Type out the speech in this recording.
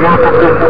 Я как-то